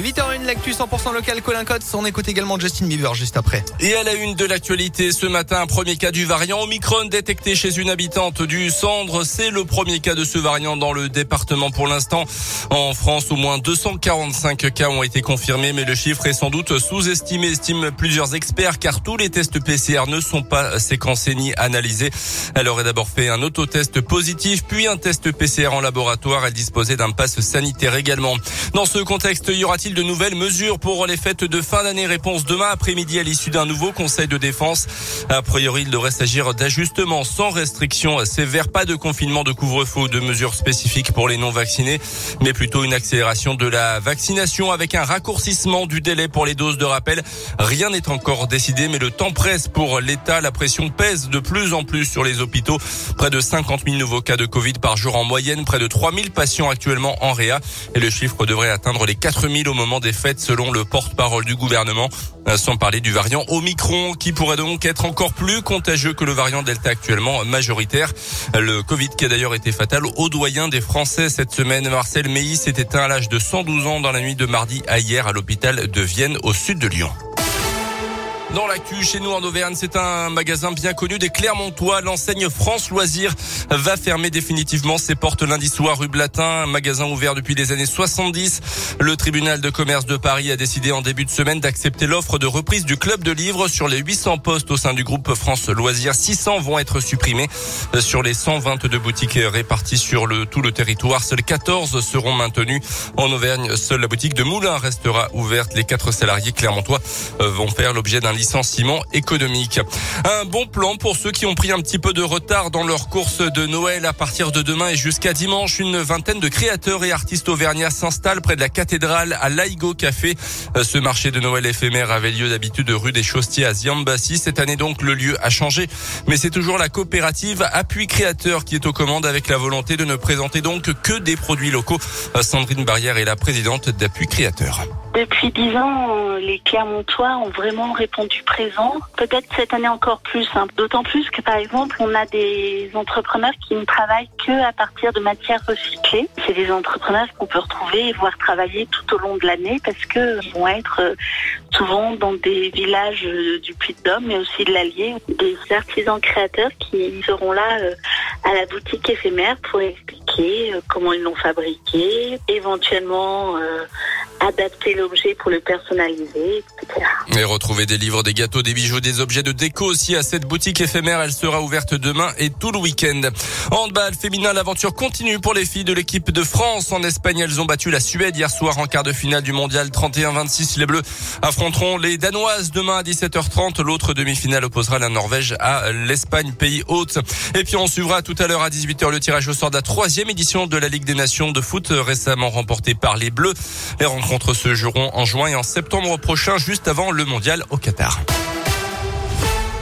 8h01, l'actu 100% local, Colin Cotes. On écoute également Justin Bieber juste après. Et à la une de l'actualité, ce matin, un premier cas du variant Omicron détecté chez une habitante du Cendre. C'est le premier cas de ce variant dans le département pour l'instant. En France, au moins 245 cas ont été confirmés, mais le chiffre est sans doute sous-estimé, estiment plusieurs experts, car tous les tests PCR ne sont pas séquencés ni analysés. Elle aurait d'abord fait un autotest positif, puis un test PCR en laboratoire. Elle disposait d'un passe sanitaire également. Dans ce contexte, il y aura-t-il de nouvelles mesures pour les fêtes de fin d'année Réponse demain après-midi à l'issue d'un nouveau conseil de défense. A priori, il devrait s'agir d'ajustements sans restrictions sévères, pas de confinement, de couvre-feu, de mesures spécifiques pour les non-vaccinés, mais plutôt une accélération de la vaccination avec un raccourcissement du délai pour les doses de rappel. Rien n'est encore décidé, mais le temps presse pour l'État. La pression pèse de plus en plus sur les hôpitaux. Près de 50 000 nouveaux cas de Covid par jour en moyenne, près de 3 000 patients actuellement en réa et le chiffre devrait atteindre les 4 000 au moment des fêtes selon le porte-parole du gouvernement. Euh, sans parler du variant Omicron qui pourrait donc être encore plus contagieux que le variant Delta actuellement majoritaire. Le Covid qui a d'ailleurs été fatal au doyen des Français cette semaine. Marcel Meilly s'est éteint à l'âge de 112 ans dans la nuit de mardi à hier à l'hôpital de Vienne au sud de Lyon. Dans l'actu, chez nous en Auvergne, c'est un magasin bien connu des Clermontois. L'enseigne France Loisirs va fermer définitivement ses portes lundi soir rue Blatin, un magasin ouvert depuis les années 70. Le tribunal de commerce de Paris a décidé en début de semaine d'accepter l'offre de reprise du club de livres sur les 800 postes au sein du groupe France Loisirs. 600 vont être supprimés sur les 122 boutiques réparties sur le, tout le territoire. Seules 14 seront maintenues en Auvergne. Seule la boutique de Moulin restera ouverte. Les quatre salariés clermontois vont faire l'objet d'un licenciement économique. Un bon plan pour ceux qui ont pris un petit peu de retard dans leur course de Noël. À partir de demain et jusqu'à dimanche, une vingtaine de créateurs et artistes auvergnats s'installent près de la cathédrale à l'Aigo Café. Ce marché de Noël éphémère avait lieu d'habitude rue des Chaustiers à Ziambassi. Cette année donc, le lieu a changé, mais c'est toujours la coopérative Appui Créateur qui est aux commandes avec la volonté de ne présenter donc que des produits locaux. Sandrine Barrière est la présidente d'Appui Créateur. Depuis dix ans, les Clermontois ont vraiment répondu présent. Peut-être cette année encore plus. Hein. D'autant plus que, par exemple, on a des entrepreneurs qui ne travaillent que à partir de matières recyclées. C'est des entrepreneurs qu'on peut retrouver et voir travailler tout au long de l'année parce qu'ils vont être euh, souvent dans des villages euh, du Puy-de-Dôme, mais aussi de l'Allier, des artisans créateurs qui seront là euh, à la boutique éphémère pour expliquer comment ils l'ont fabriqué, éventuellement adapter l'objet pour le personnaliser, etc. Et retrouver des livres, des gâteaux, des bijoux, des objets de déco aussi à cette boutique éphémère. Elle sera ouverte demain et tout le week-end. Handball féminin, l'aventure continue pour les filles de l'équipe de France. En Espagne, elles ont battu la Suède hier soir en quart de finale du mondial 31-26. Les Bleus affronteront les Danoises demain à 17h30. L'autre demi-finale opposera la Norvège à l'Espagne, pays hôte. Et puis on suivra tout à l'heure à 18h le tirage au sort de la troisième édition de la Ligue des Nations de foot récemment remportée par les Bleus. Rencontres se joueront en juin et en septembre prochain, juste avant le mondial au Qatar.